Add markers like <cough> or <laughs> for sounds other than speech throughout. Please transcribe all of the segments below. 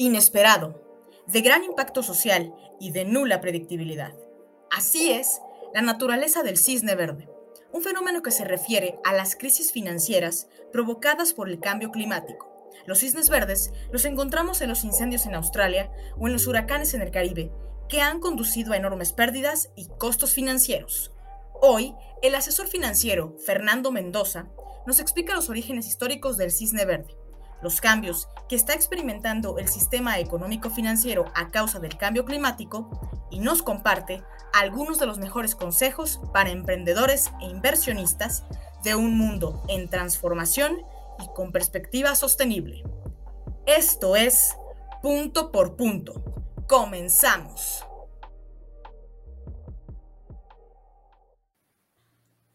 inesperado, de gran impacto social y de nula predictibilidad. Así es la naturaleza del cisne verde, un fenómeno que se refiere a las crisis financieras provocadas por el cambio climático. Los cisnes verdes los encontramos en los incendios en Australia o en los huracanes en el Caribe, que han conducido a enormes pérdidas y costos financieros. Hoy, el asesor financiero Fernando Mendoza nos explica los orígenes históricos del cisne verde, los cambios que está experimentando el sistema económico-financiero a causa del cambio climático y nos comparte algunos de los mejores consejos para emprendedores e inversionistas de un mundo en transformación y con perspectiva sostenible. Esto es punto por punto. Comenzamos.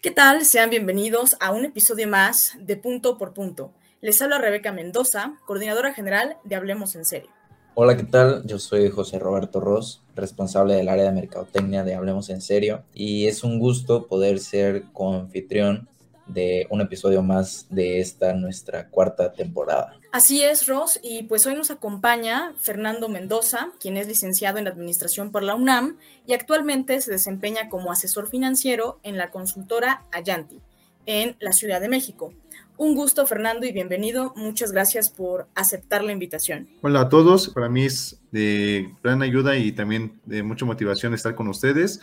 ¿Qué tal? Sean bienvenidos a un episodio más de Punto por Punto les habla Rebeca Mendoza, coordinadora general de Hablemos en Serio. Hola, ¿qué tal? Yo soy José Roberto Ross, responsable del área de mercadotecnia de Hablemos en Serio, y es un gusto poder ser coanfitrión de un episodio más de esta nuestra cuarta temporada. Así es, Ross, y pues hoy nos acompaña Fernando Mendoza, quien es licenciado en Administración por la UNAM y actualmente se desempeña como asesor financiero en la consultora Ayanti, en la Ciudad de México. Un gusto, Fernando, y bienvenido. Muchas gracias por aceptar la invitación. Hola a todos. Para mí es de gran ayuda y también de mucha motivación estar con ustedes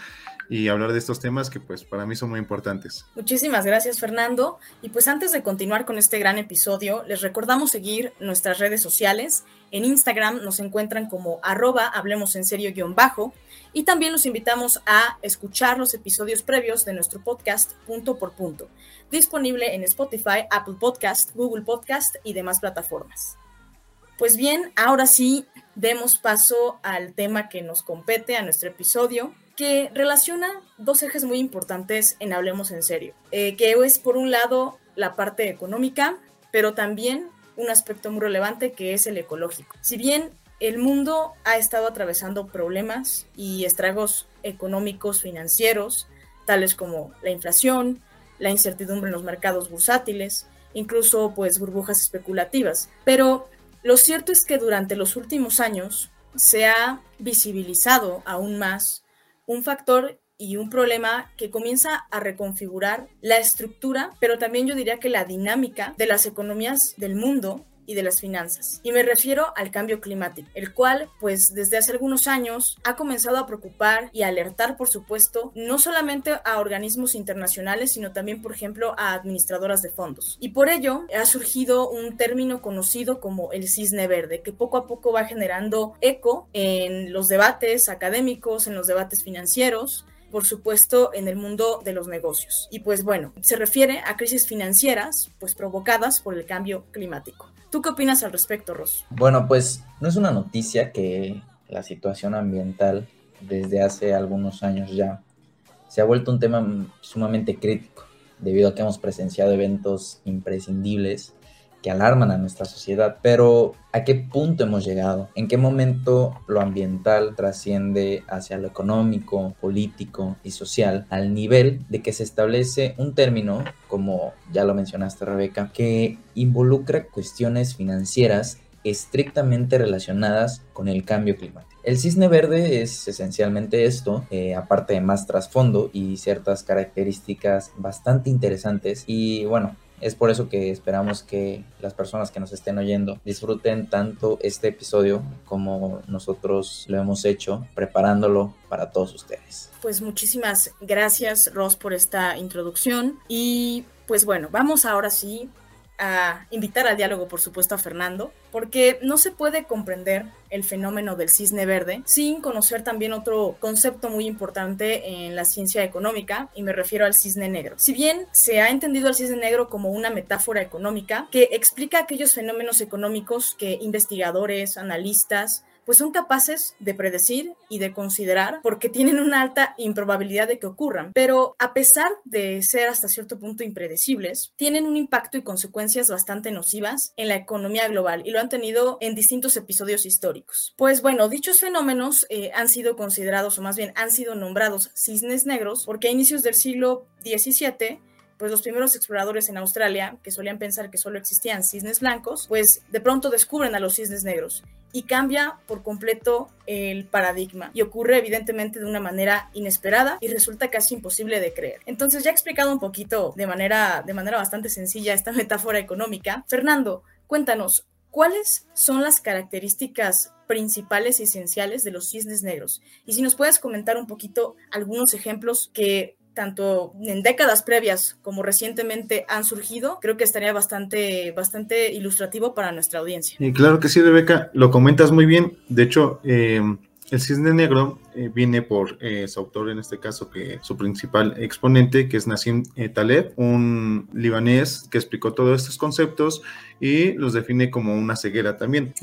y hablar de estos temas que pues para mí son muy importantes. Muchísimas gracias Fernando. Y pues antes de continuar con este gran episodio, les recordamos seguir nuestras redes sociales. En Instagram nos encuentran como arroba hablemos en serio guion bajo y también los invitamos a escuchar los episodios previos de nuestro podcast punto por punto disponible en Spotify, Apple Podcast, Google Podcast y demás plataformas. Pues bien, ahora sí, demos paso al tema que nos compete, a nuestro episodio, que relaciona dos ejes muy importantes en Hablemos en Serio, eh, que es por un lado la parte económica, pero también un aspecto muy relevante que es el ecológico. Si bien el mundo ha estado atravesando problemas y estragos económicos, financieros, tales como la inflación, la incertidumbre en los mercados bursátiles, incluso pues burbujas especulativas. Pero lo cierto es que durante los últimos años se ha visibilizado aún más un factor y un problema que comienza a reconfigurar la estructura, pero también yo diría que la dinámica de las economías del mundo y de las finanzas. Y me refiero al cambio climático, el cual, pues desde hace algunos años, ha comenzado a preocupar y alertar, por supuesto, no solamente a organismos internacionales, sino también, por ejemplo, a administradoras de fondos. Y por ello ha surgido un término conocido como el cisne verde, que poco a poco va generando eco en los debates académicos, en los debates financieros, por supuesto, en el mundo de los negocios. Y pues bueno, se refiere a crisis financieras, pues provocadas por el cambio climático. ¿Tú qué opinas al respecto, Ross? Bueno, pues no es una noticia que la situación ambiental desde hace algunos años ya se ha vuelto un tema sumamente crítico, debido a que hemos presenciado eventos imprescindibles que alarman a nuestra sociedad. Pero, ¿a qué punto hemos llegado? ¿En qué momento lo ambiental trasciende hacia lo económico, político y social al nivel de que se establece un término, como ya lo mencionaste Rebeca, que involucra cuestiones financieras estrictamente relacionadas con el cambio climático. El cisne verde es esencialmente esto, eh, aparte de más trasfondo y ciertas características bastante interesantes. Y bueno, es por eso que esperamos que las personas que nos estén oyendo disfruten tanto este episodio como nosotros lo hemos hecho preparándolo para todos ustedes. Pues muchísimas gracias Ross por esta introducción y pues bueno, vamos ahora sí a invitar al diálogo, por supuesto, a Fernando, porque no se puede comprender el fenómeno del cisne verde sin conocer también otro concepto muy importante en la ciencia económica, y me refiero al cisne negro. Si bien se ha entendido al cisne negro como una metáfora económica que explica aquellos fenómenos económicos que investigadores, analistas, pues son capaces de predecir y de considerar porque tienen una alta improbabilidad de que ocurran. Pero a pesar de ser hasta cierto punto impredecibles, tienen un impacto y consecuencias bastante nocivas en la economía global y lo han tenido en distintos episodios históricos. Pues bueno, dichos fenómenos eh, han sido considerados o más bien han sido nombrados cisnes negros porque a inicios del siglo XVII pues los primeros exploradores en Australia, que solían pensar que solo existían cisnes blancos, pues de pronto descubren a los cisnes negros y cambia por completo el paradigma y ocurre evidentemente de una manera inesperada y resulta casi imposible de creer. Entonces ya he explicado un poquito de manera, de manera bastante sencilla esta <laughs> metáfora económica. Fernando, cuéntanos, ¿cuáles son las características principales y esenciales de los cisnes negros? Y si nos puedes comentar un poquito algunos ejemplos que tanto en décadas previas como recientemente han surgido, creo que estaría bastante, bastante ilustrativo para nuestra audiencia. Y claro que sí, Rebeca, lo comentas muy bien. De hecho, eh, el cisne negro eh, viene por eh, su autor, en este caso, que su principal exponente, que es Nassim Taleb, un libanés que explicó todos estos conceptos y los define como una ceguera también.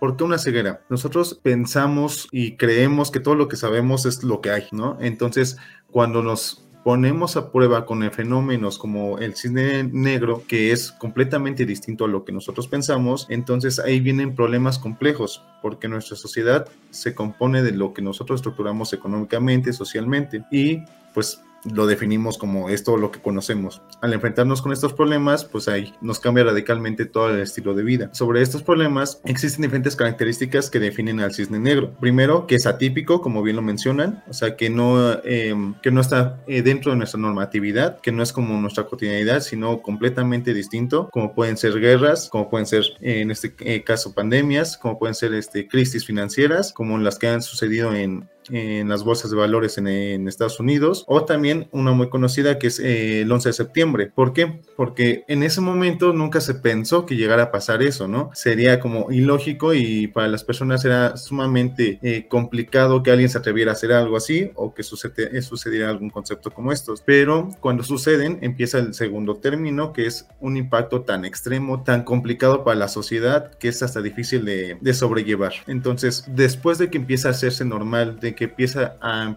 ¿Por qué una ceguera? Nosotros pensamos y creemos que todo lo que sabemos es lo que hay, ¿no? Entonces, cuando nos ponemos a prueba con fenómenos como el cisne negro, que es completamente distinto a lo que nosotros pensamos, entonces ahí vienen problemas complejos, porque nuestra sociedad se compone de lo que nosotros estructuramos económicamente, socialmente, y pues lo definimos como esto lo que conocemos. Al enfrentarnos con estos problemas, pues ahí nos cambia radicalmente todo el estilo de vida. Sobre estos problemas existen diferentes características que definen al cisne negro. Primero, que es atípico, como bien lo mencionan, o sea, que no, em, que no está eh, dentro de nuestra normatividad, que no es como nuestra cotidianidad, sino completamente distinto, como pueden ser guerras, como pueden ser en este eh, caso pandemias, como pueden ser este, crisis financieras, como las que han sucedido en en las bolsas de valores en, Estados Unidos, o también una muy conocida que es eh, el 11 de septiembre. ¿Por qué? Porque en ese momento nunca se pensó que llegara a pasar eso, ¿no? Sería como ilógico y para las personas era sumamente eh, complicado que alguien se atreviera a hacer algo así o que sucede, sucediera algún concepto como estos. Pero cuando suceden, empieza el segundo término, que es un impacto tan extremo, tan complicado para la sociedad, que es hasta difícil de, de sobrellevar. Entonces, después de que empieza a hacerse normal, de que empieza a,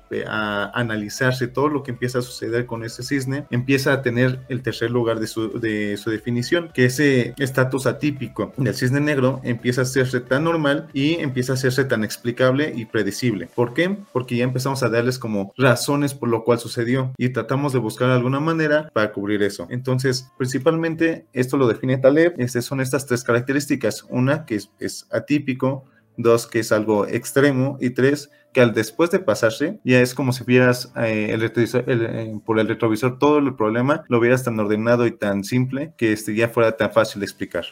analizarse todo lo que empieza a suceder con ese cisne, empieza a tener el tercer lugar de su, de su definición, que ese estatus atípico del cisne negro empieza a hacerse tan normal y empieza a hacerse tan explicable y predecible. ¿Por qué? Porque ya empezamos a darles como razones por lo cual sucedió y tratamos de buscar alguna manera para cubrir eso. Entonces, principalmente esto lo define Taleb, este, son estas tres características. Una que es atípico, dos que es algo extremo y tres que al después de pasarse ya es como si vieras eh, el retrovisor, eh, por el retrovisor todo el problema lo vieras tan ordenado y tan simple que este ya fuera tan fácil de explicar.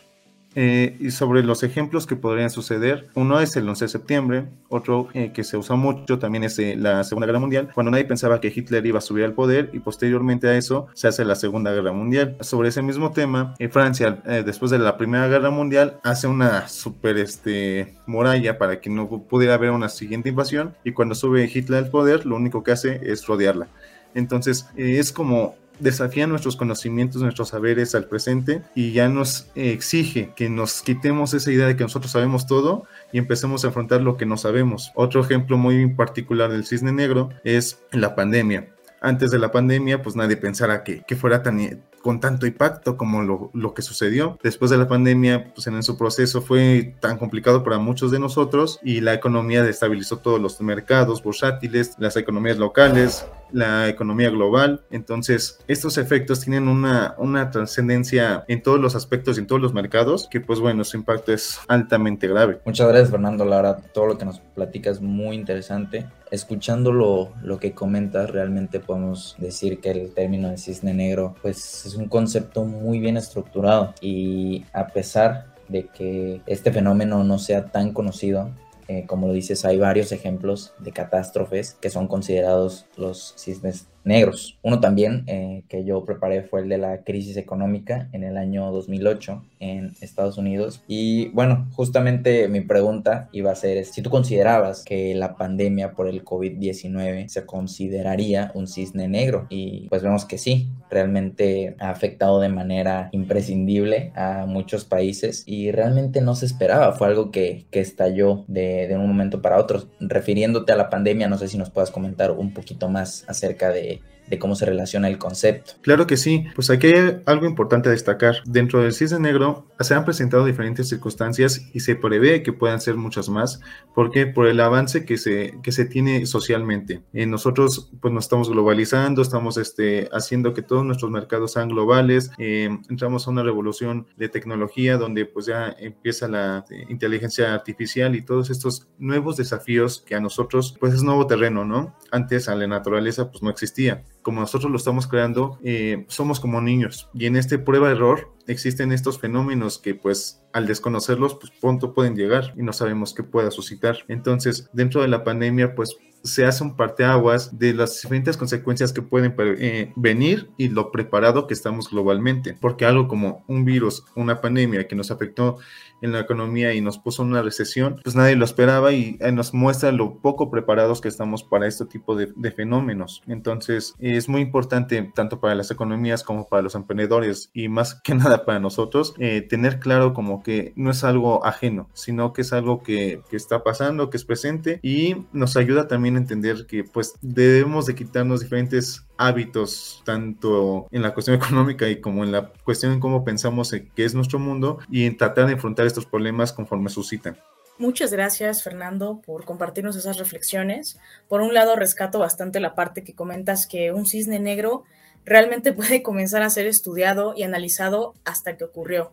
Eh, y sobre los ejemplos que podrían suceder, uno es el 11 de septiembre, otro eh, que se usa mucho también es eh, la Segunda Guerra Mundial, cuando nadie pensaba que Hitler iba a subir al poder y posteriormente a eso se hace la Segunda Guerra Mundial. Sobre ese mismo tema, Francia, después de la Primera Guerra Mundial, hace una super este, muralla para que no pudiera haber una siguiente invasión y cuando sube Hitler al poder, lo único que hace es rodearla. Entonces, es como desafía nuestros conocimientos, nuestros saberes al presente y ya nos exige que nos quitemos esa idea de que nosotros sabemos todo y empecemos a afrontar lo que no sabemos. Otro ejemplo muy particular del cisne negro es la pandemia. Antes de la pandemia, pues nadie pensara que, que fuera tan, con tanto impacto como lo, lo, que sucedió. Después de la pandemia, pues en su proceso fue tan complicado para muchos de nosotros y la economía destabilizó todos los mercados bursátiles, las economías locales, la economía global. Entonces, estos efectos tienen una, una trascendencia en todos los aspectos y en todos los mercados, que pues bueno, su impacto es altamente grave. Muchas gracias, Fernando. Lara, todo lo que nos platicas es muy interesante. Escuchando lo, que comentas, realmente podemos decir que el término de cisne negro, pues es un concepto muy bien estructurado. Y a pesar de que este fenómeno no sea tan conocido, eh, como lo dices, hay varios ejemplos de catástrofes que son considerados los cisnes negros. Uno también eh, que yo preparé fue el de la crisis económica en el año 2008 en Estados Unidos. Y bueno, justamente mi pregunta iba a ser si tú considerabas que la pandemia por el COVID-19 se consideraría un cisne negro. Y pues vemos que sí, realmente ha afectado de manera imprescindible a muchos países y realmente no se esperaba. Fue algo que, que estalló de, de un momento para otro. Refiriéndote a la pandemia, no sé si nos puedas comentar un poquito más acerca de de cómo se relaciona el concepto. Claro que sí, pues aquí hay algo importante a destacar. Dentro del cisne negro se han presentado diferentes circunstancias y se prevé que puedan ser muchas más, porque por el avance que se, que se tiene socialmente. Eh, nosotros pues nos estamos globalizando, estamos este, haciendo que todos nuestros mercados sean globales, eh, entramos a una revolución de tecnología donde pues ya empieza la eh, inteligencia artificial y todos estos nuevos desafíos que a nosotros pues es nuevo terreno, ¿no? Antes a la naturaleza pues no existía como nosotros lo estamos creando, eh, somos como niños. Y en este prueba-error existen estos fenómenos que pues al desconocerlos, pues pronto pueden llegar y no sabemos qué pueda suscitar. Entonces, dentro de la pandemia, pues se hace un parteaguas de las diferentes consecuencias que pueden eh, venir y lo preparado que estamos globalmente. Porque algo como un virus, una pandemia que nos afectó en la economía y nos puso una recesión, pues nadie lo esperaba y eh, nos muestra lo poco preparados que estamos para este tipo de, fenómenos. Entonces es muy importante tanto para las economías como para los emprendedores y más que <laughs> nada para nosotros eh, tener claro como que no es algo ajeno, sino que es algo que, que está pasando, que es presente y nos ayuda también a entender que pues debemos de quitarnos diferentes hábitos, tanto en la cuestión <laughs> económica y como en la cuestión en cómo pensamos que es nuestro mundo y en tratar de enfrentar estos problemas conforme suscitan. Muchas gracias, Fernando, por compartirnos esas reflexiones. Por un lado, rescato bastante la parte que comentas que un cisne negro realmente puede comenzar a ser estudiado y analizado hasta que ocurrió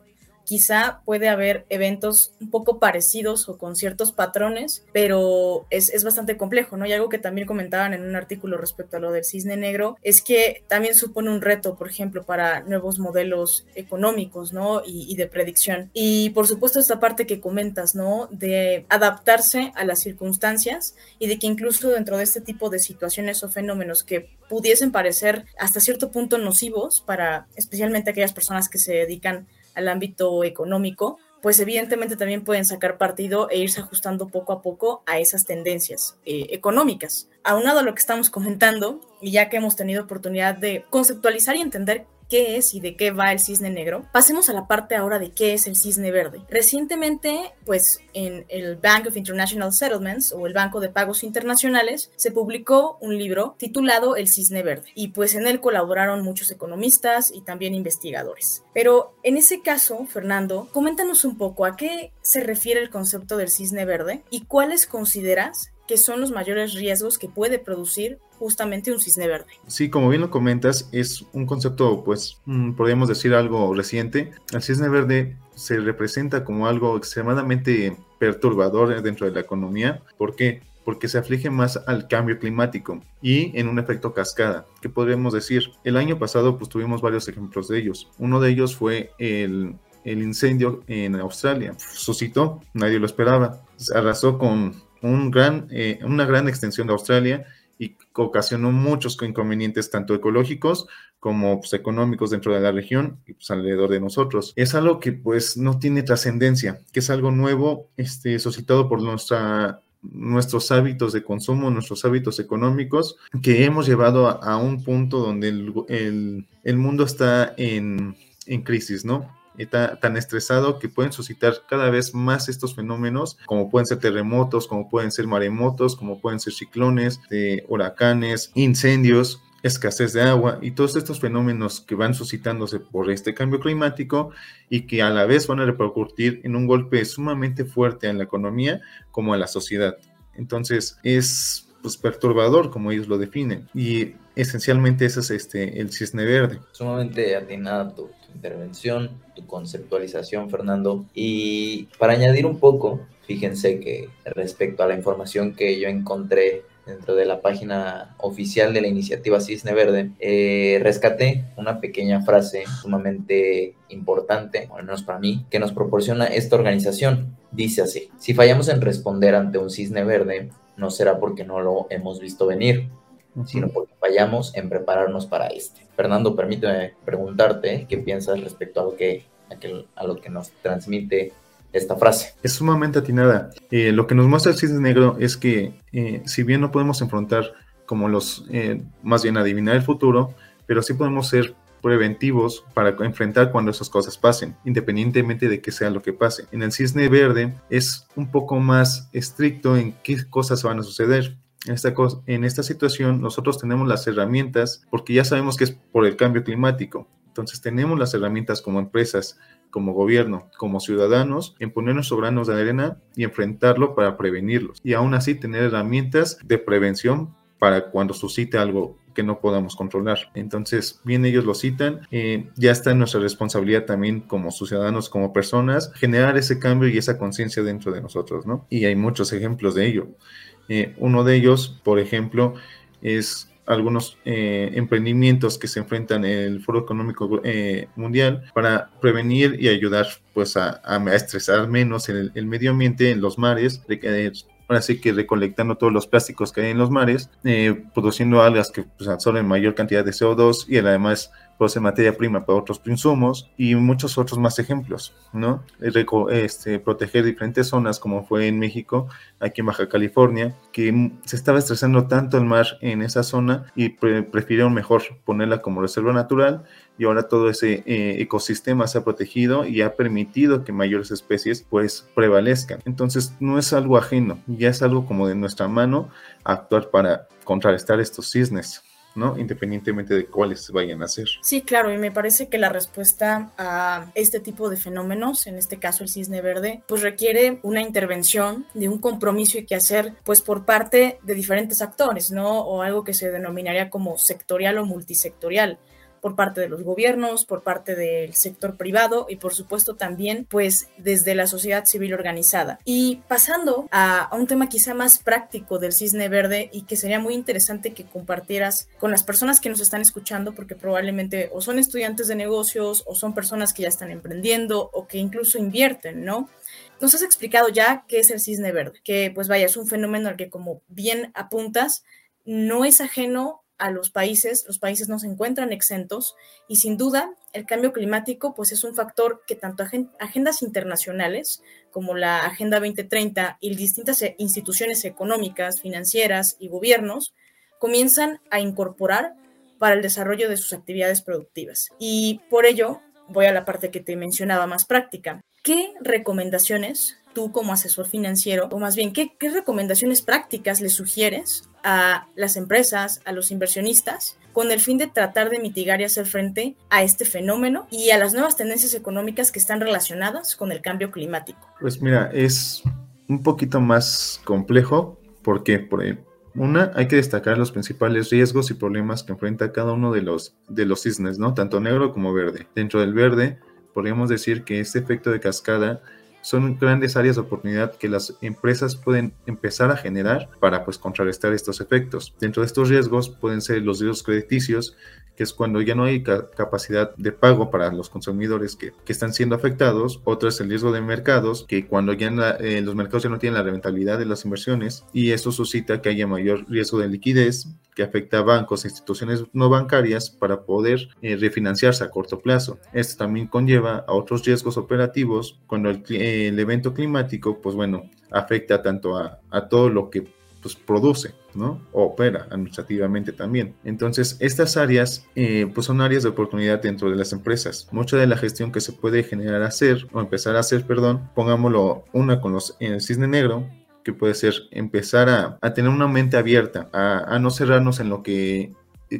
quizá puede haber eventos un poco parecidos o con ciertos patrones, pero es, bastante complejo, ¿no? Y algo que también comentaban en un artículo respecto a lo del cisne negro es que también supone un reto, por ejemplo, para nuevos modelos económicos, ¿no? Y, de predicción. Y por supuesto esta parte que comentas, ¿no? De adaptarse a las circunstancias y de que incluso dentro de este tipo de situaciones o fenómenos que pudiesen parecer hasta cierto punto nocivos para especialmente aquellas personas que se dedican al ámbito económico, pues evidentemente también pueden sacar partido e irse ajustando poco a poco a esas tendencias eh, económicas. Aunado a lo que estamos comentando, y ya que hemos tenido oportunidad de conceptualizar y entender qué es y de qué va el cisne negro, pasemos a la parte ahora de qué es el cisne verde. Recientemente, pues en el Bank of International Settlements o el Banco de Pagos Internacionales se publicó un libro titulado El cisne verde y pues en él colaboraron muchos economistas y también investigadores. Pero en ese caso, Fernando, coméntanos un poco a qué se refiere el concepto del cisne verde y cuáles consideras que son los mayores riesgos que puede producir justamente un cisne verde. Sí, como bien lo comentas, es un concepto, pues, mm, podríamos decir algo reciente. El cisne verde se representa como algo extremadamente perturbador dentro de la economía. ¿Por qué? Porque se aflige más al cambio climático y en un efecto cascada. ¿Qué podríamos decir? El año pasado, pues, tuvimos varios ejemplos de ellos. Uno de ellos fue el el incendio en Australia. Suscitó, nadie lo esperaba. Arrasó con un gran, eh, una gran extensión de Australia y ocasionó muchos inconvenientes tanto ecológicos como pues, económicos dentro de la región y pues, alrededor de nosotros. Es algo que pues no tiene trascendencia, que es algo nuevo, este, suscitado por nuestra nuestros hábitos de consumo, nuestros hábitos económicos, que hemos llevado a, un punto donde el, el, mundo está en, en crisis, ¿no? Tan estresado que pueden suscitar cada vez más estos fenómenos, como pueden ser terremotos, como pueden ser maremotos, como pueden ser ciclones, huracanes, incendios escasez de agua y todos estos fenómenos que van suscitándose por este cambio climático y que a la vez van a repercutir en un golpe sumamente fuerte en la economía como en la sociedad. Entonces es pues, perturbador como ellos lo definen y esencialmente ese es este, el cisne verde. Sumamente atinada tu, intervención, tu conceptualización, Fernando. Y para añadir un poco, fíjense que respecto a la información que yo encontré dentro de la página oficial de la iniciativa Cisne Verde, eh, rescaté una pequeña frase sumamente importante, al menos para mí, que nos proporciona esta organización. Dice así, si fallamos en responder ante un cisne verde, no será porque no lo hemos visto venir, sino porque fallamos en prepararnos para este. Fernando, permíteme preguntarte qué piensas respecto a lo que, a, lo que nos transmite esta frase. Es sumamente atinada. Eh, lo que nos muestra el cisne negro es que eh, si bien no podemos enfrentar como los, eh, más bien adivinar el futuro, pero sí podemos ser preventivos para enfrentar cuando esas cosas pasen, independientemente de que sea lo que pase. En el cisne verde es un poco más estricto en qué cosas van a suceder En esta, en esta situación nosotros tenemos las herramientas porque ya sabemos que es por el cambio climático. Entonces tenemos las herramientas como empresas, como gobierno, como ciudadanos, en poner nuestros granos de arena y enfrentarlo para prevenirlos. Y aún así tener herramientas de prevención para cuando suscite algo que no podamos controlar. Entonces, bien ellos lo citan, eh, ya está en nuestra responsabilidad también como ciudadanos, como personas, generar ese cambio y esa conciencia dentro de nosotros, ¿no? Y hay muchos ejemplos de ello. Eh, uno de ellos, por ejemplo, es algunos eh, emprendimientos que se enfrentan en el Foro Económico Mundial para prevenir y ayudar pues a, estresar menos el, el, medio ambiente en los mares, de, ahora sí que recolectando todos los plásticos que hay en los mares, eh, produciendo algas que pues, absorben mayor cantidad de CO2 y además produce materia prima para otros insumos y muchos otros más ejemplos, ¿no? Este, proteger diferentes zonas como fue en México, aquí en Baja California, que se estaba estresando tanto el mar en esa zona y prefirieron mejor ponerla como reserva natural y ahora todo ese eh, ecosistema se ha protegido y ha permitido que mayores especies pues prevalezcan. Entonces no es algo ajeno, ya es algo como de nuestra mano actuar para contrarrestar estos cisnes. ¿No? Independientemente de cuáles vayan a ser. Sí, claro, y me parece que la respuesta a este tipo de fenómenos, en este caso el cisne verde, pues requiere una intervención de un compromiso y que hacer, pues por parte de diferentes actores, ¿no? O algo que se denominaría como sectorial o multisectorial por parte de los gobiernos, por parte del sector privado y por supuesto también pues desde la sociedad civil organizada. Y pasando a, un tema quizá más práctico del cisne verde y que sería muy interesante que compartieras con las personas que nos están escuchando porque probablemente o son estudiantes de negocios o son personas que ya están emprendiendo o que incluso invierten, ¿no? Nos has explicado ya qué es el cisne verde, que pues vaya, es un fenómeno al que como bien apuntas, no es ajeno a los países, los países no se encuentran exentos y sin duda el cambio climático pues es un factor que tanto agendas internacionales como la Agenda 2030 y distintas instituciones económicas, financieras y gobiernos comienzan a incorporar para el desarrollo de sus actividades productivas. Y por ello voy a la parte que te mencionaba más práctica. ¿Qué recomendaciones tú como asesor financiero, o más bien, ¿qué, recomendaciones prácticas le sugieres a las empresas, a los inversionistas, con el fin de tratar de mitigar y hacer frente a este fenómeno y a las nuevas tendencias económicas que están relacionadas con el cambio climático? Pues mira, es un poquito más complejo porque por una, hay que destacar los principales riesgos y problemas que enfrenta cada uno de los, de los cisnes, ¿no? Tanto negro como verde. Dentro del verde, podríamos decir que este efecto de cascada son grandes áreas de oportunidad que las empresas pueden empezar a generar para pues contrarrestar estos efectos. Dentro de estos riesgos pueden ser los riesgos crediticios, que es cuando ya no hay capacidad de pago para los consumidores que, están siendo afectados. Otro es el riesgo de mercados, que cuando ya eh, los mercados ya no tienen la rentabilidad de las inversiones y eso suscita que haya mayor riesgo de liquidez que afecta a bancos e instituciones no bancarias para poder eh, refinanciarse a corto plazo. Esto también conlleva a otros riesgos operativos cuando el, el evento climático, pues bueno, afecta tanto a, todo lo que pues produce, ¿no? O opera administrativamente también. Entonces, estas áreas, eh, pues son áreas de oportunidad dentro de las empresas. Mucha de la gestión que se puede generar hacer, o empezar a hacer, perdón, pongámoslo una con los, en el cisne negro, que puede ser empezar a, a tener una mente abierta, a, a no cerrarnos en lo que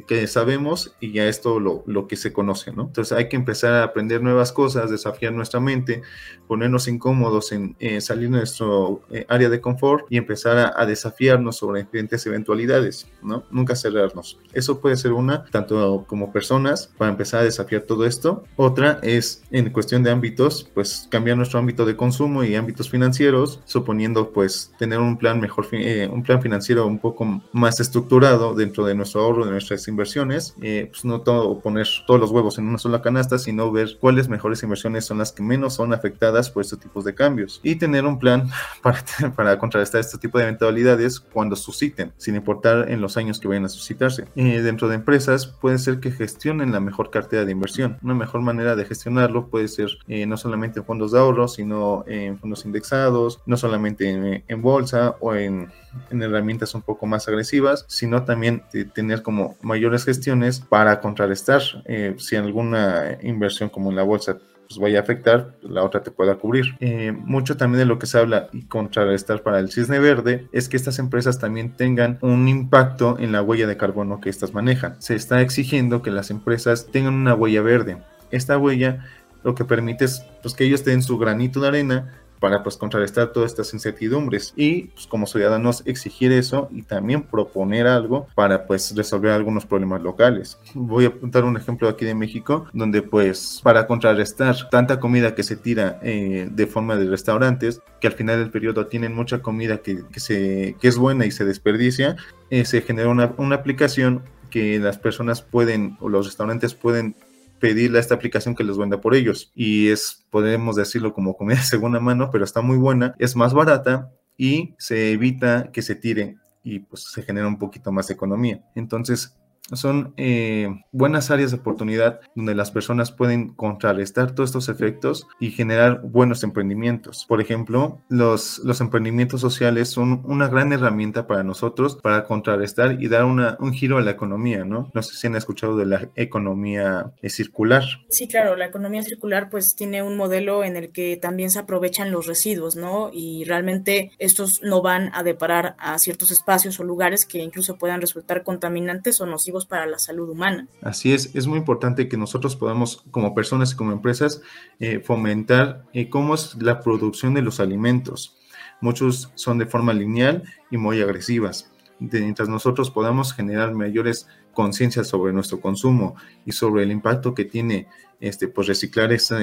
que sabemos y ya es todo lo, lo, que se conoce, ¿no? Entonces hay que empezar a aprender nuevas cosas, desafiar nuestra mente, ponernos incómodos en salir de nuestro eh, área de confort y empezar a, desafiarnos sobre diferentes eventualidades, ¿no? Nunca cerrarnos. Eso puede ser una, tanto como personas, para empezar a desafiar todo esto. Otra es en cuestión de ámbitos, pues cambiar nuestro ámbito de consumo y ámbitos financieros, suponiendo pues tener un plan mejor, eh, un plan financiero un poco más estructurado dentro de nuestro ahorro, de nuestra inversiones, eh, pues no todo poner todos los huevos en una sola canasta, sino ver cuáles mejores inversiones son las que menos son afectadas por estos tipos de cambios y tener un plan <laughs> para, para contrarrestar este tipo de eventualidades cuando susciten, sin importar en los años que vayan a suscitarse. Eh, dentro de empresas puede ser que gestionen la mejor cartera de inversión. Una mejor manera de gestionarlo puede ser eh, no solamente en fondos de ahorro, sino en fondos indexados, no solamente en, en bolsa o en, en herramientas un poco más agresivas, sino también tener como mayores gestiones para contrarrestar eh, si alguna inversión como en la bolsa pues vaya a afectar, la otra te pueda cubrir. Eh, mucho también de lo que se habla y contrarrestar para el cisne verde es que estas empresas también tengan un impacto en la huella de carbono que estas manejan. Se está exigiendo que las empresas tengan una huella verde. Esta huella lo que permite es pues, que ellos den su granito de arena para pues contrarrestar todas estas incertidumbres y pues como ciudadanos exigir eso y también proponer algo para pues resolver algunos problemas locales. Voy a apuntar un ejemplo aquí de México donde pues para contrarrestar tanta comida que se tira eh, de forma de restaurantes que al final del periodo tienen mucha comida que, que se, que es buena y se desperdicia, eh, se genera una, una aplicación que las personas pueden o los restaurantes pueden pedirle a esta aplicación que les venda por ellos. Y es, podemos decirlo como comida de <laughs> segunda mano, pero está muy buena, es más barata y se evita que se tire y pues se genera un poquito más de economía. Entonces, son eh, buenas áreas de oportunidad donde las personas pueden contrarrestar todos estos efectos y generar buenos emprendimientos. Por ejemplo, los, los emprendimientos sociales son una gran herramienta para nosotros para contrarrestar y dar una, un giro a la economía, ¿no? No sé si han escuchado de la economía eh, circular. Sí, claro, la economía circular pues tiene un modelo en el que también se aprovechan los residuos, ¿no? Y realmente estos no van a deparar a ciertos espacios o lugares que incluso puedan resultar contaminantes o nocivos para la salud humana. Así es, es muy importante que nosotros podamos, como personas y como empresas, eh, fomentar eh, cómo es la producción de los alimentos. Muchos son de forma lineal y muy agresivas. Mientras nosotros podamos generar mayores conciencias sobre nuestro consumo y sobre el impacto que tiene este, pues reciclar eso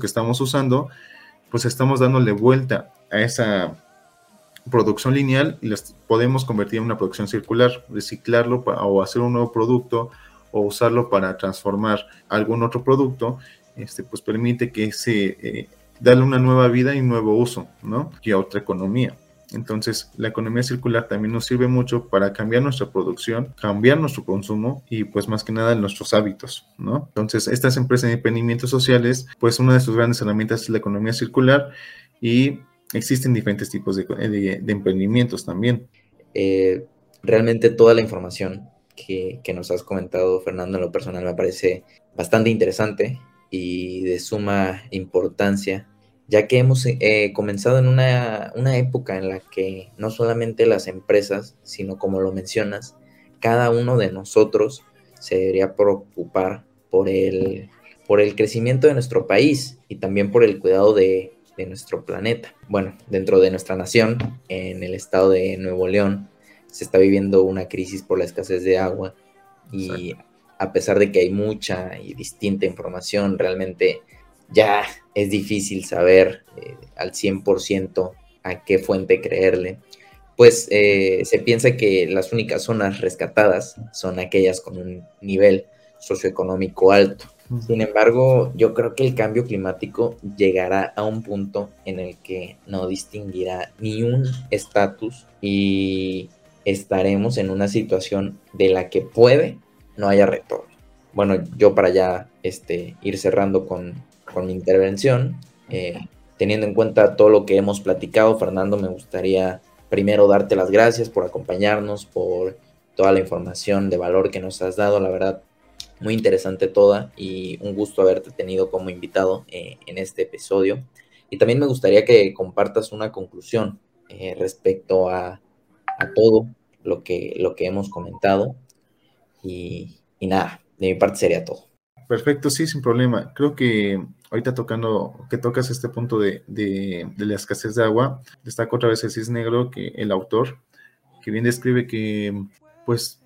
que estamos usando, pues estamos dándole vuelta a esa producción lineal y las podemos convertir en una producción circular, reciclarlo o hacer un nuevo producto o usarlo para transformar algún otro producto, este, pues permite que se eh, darle una nueva vida y un nuevo uso, ¿no? Y a otra economía. Entonces, la economía circular también nos sirve mucho para cambiar nuestra producción, cambiar nuestro consumo y pues más que nada nuestros hábitos, ¿no? Entonces, estas empresas de emprendimientos sociales, pues una de sus grandes herramientas es la economía circular y existen diferentes tipos de, emprendimientos también. Eh, realmente toda la información que, nos has comentado, Fernando, en lo personal me parece bastante interesante y de suma importancia, ya que hemos eh, comenzado en una, una, época en la que no solamente las empresas, sino como lo mencionas, cada uno de nosotros se debería preocupar por el, por el crecimiento de nuestro país y también por el cuidado de, de nuestro planeta. Bueno, dentro de nuestra nación, en el estado de Nuevo León, se está viviendo una crisis por la escasez de agua y a pesar de que hay mucha y distinta información, realmente ya es difícil saber eh, al 100% a qué fuente creerle, pues eh, se piensa que las únicas zonas rescatadas son aquellas con un nivel socioeconómico alto. Sin embargo, yo creo que el cambio climático llegará a un punto en el que no distinguirá ni un estatus y estaremos en una situación de la que puede no haya retorno. Bueno, yo para ya este, ir cerrando con, mi intervención, eh, teniendo en cuenta todo lo que hemos platicado, Fernando, me gustaría primero darte las gracias por acompañarnos, por toda la información de valor que nos has dado. La verdad, muy interesante toda y un gusto haberte tenido como invitado eh, en este episodio. Y también me gustaría que compartas una conclusión eh, respecto a, todo lo que, lo que hemos comentado. Y, nada, de mi parte sería todo. Perfecto, sí, sin problema. Creo que ahorita tocando, que tocas este punto de, de, la escasez de agua, destaca otra vez el CIS Negro, que el autor, que bien describe que, pues,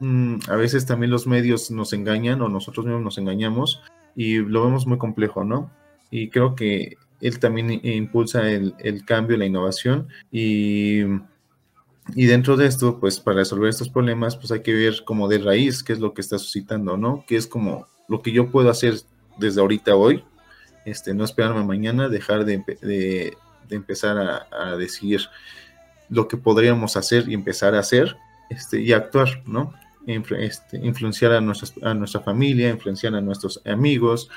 Mm, a veces también los medios nos engañan o nosotros mismos nos engañamos y lo vemos muy complejo, ¿no? Y creo que él también impulsa el, cambio, la innovación y, y, dentro de esto, pues para resolver estos problemas, pues hay que ver como de raíz qué es lo que está suscitando, ¿no? Que es como lo que yo puedo hacer desde ahorita hoy, este, no esperarme mañana, dejar de, de, empezar a, a, decir lo que podríamos hacer y empezar a hacer este, y actuar, ¿no? Este, influenciar a, a nuestra familia, influenciar a nuestros amigos,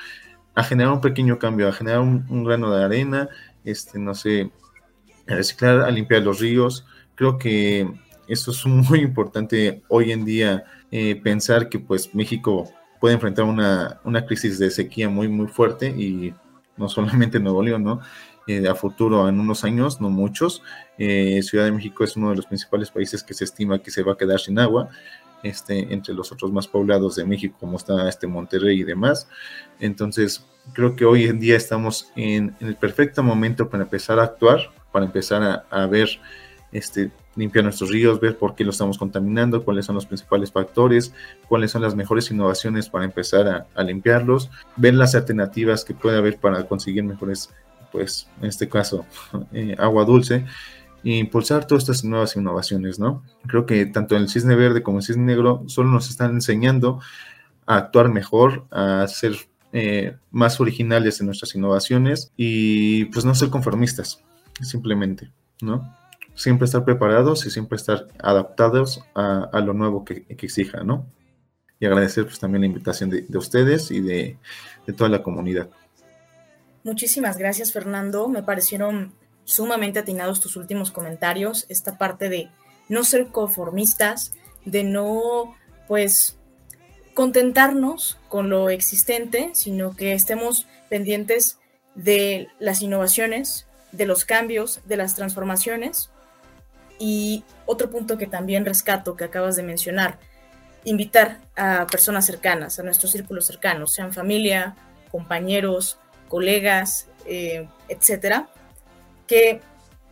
a generar un pequeño cambio, a generar un, grano de arena, este, no sé, a reciclar, a limpiar los ríos. Creo que esto es <laughs> muy importante hoy en día, eh, pensar que pues México puede enfrentar una, una, crisis de sequía muy, muy fuerte y no solamente Nuevo León, ¿no? Eh, a futuro, en unos años, no muchos, eh, Ciudad de México es uno de los principales países que se estima que se va a quedar sin agua, este, entre los otros más poblados de México, como está este Monterrey y demás. Entonces, creo que hoy en día estamos en, el perfecto momento para empezar a actuar, para empezar a, ver, este, limpiar nuestros ríos, ver por qué lo estamos contaminando, cuáles son los principales factores, cuáles son las mejores innovaciones para empezar a, limpiarlos, ver las alternativas que puede haber para conseguir mejores, pues, en este caso, <laughs> eh, agua dulce e impulsar todas estas nuevas innovaciones, ¿no? Creo que tanto el Cisne Verde como el Cisne Negro solo nos están enseñando a actuar mejor, a ser eh, más originales en nuestras innovaciones y pues no ser conformistas, simplemente, ¿no? Siempre estar preparados y siempre estar adaptados a, lo nuevo que, exija, ¿no? Y agradecer pues también la invitación de, ustedes y de, de toda la comunidad. Muchísimas gracias, Fernando. Me parecieron sumamente atinados tus últimos comentarios, esta parte de no ser conformistas, de no, pues, contentarnos con lo existente, sino que estemos pendientes de las innovaciones, de los cambios, de las transformaciones. Y otro punto que también rescato que acabas de mencionar, invitar a personas cercanas, a nuestros círculos cercanos, sean familia, compañeros, colegas, eh, etcétera, que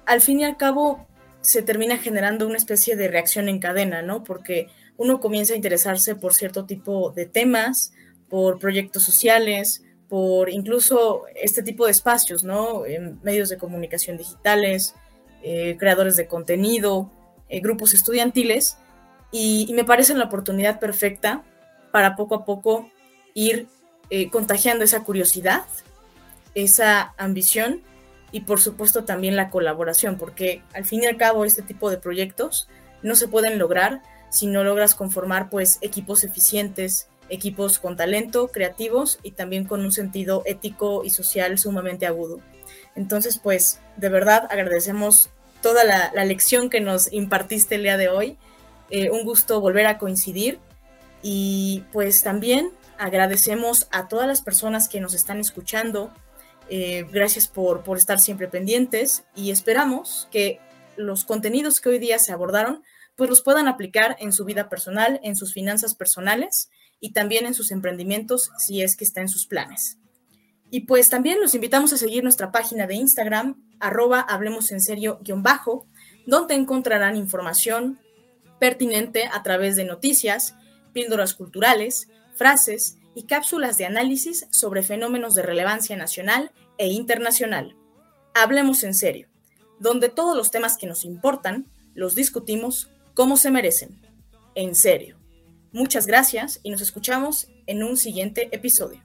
al fin y al cabo se termina generando una especie de reacción en cadena, ¿no? Porque uno comienza a interesarse por cierto tipo de temas, por proyectos sociales, por incluso este tipo de espacios, ¿no? En medios de comunicación digitales, eh, creadores de contenido, eh, grupos estudiantiles, y, me parece la oportunidad perfecta para poco a poco ir eh, contagiando esa curiosidad, esa ambición y por supuesto también la colaboración, porque al fin y al cabo este tipo de proyectos no se pueden lograr si no logras conformar pues equipos eficientes, equipos con talento, creativos y también con un sentido ético y social sumamente agudo. Entonces pues de verdad agradecemos toda la, lección que nos impartiste el día de hoy. Eh, un gusto volver a coincidir y pues también agradecemos a todas las personas que nos están escuchando, eh, gracias por, por estar siempre pendientes y esperamos que los contenidos que hoy día se abordaron pues los puedan aplicar en su vida personal, en sus finanzas personales y también en sus emprendimientos si es que está en sus planes. Y pues también los invitamos a seguir nuestra página de Instagram, arroba hablemos en serio guion bajo, donde encontrarán información pertinente a través de noticias, píldoras culturales, frases y cápsulas de análisis sobre fenómenos de relevancia nacional e internacional. Hablemos en serio, donde todos los temas que nos importan los discutimos como se merecen, en serio. Muchas gracias y nos escuchamos en un siguiente episodio.